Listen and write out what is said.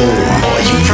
Oh Are you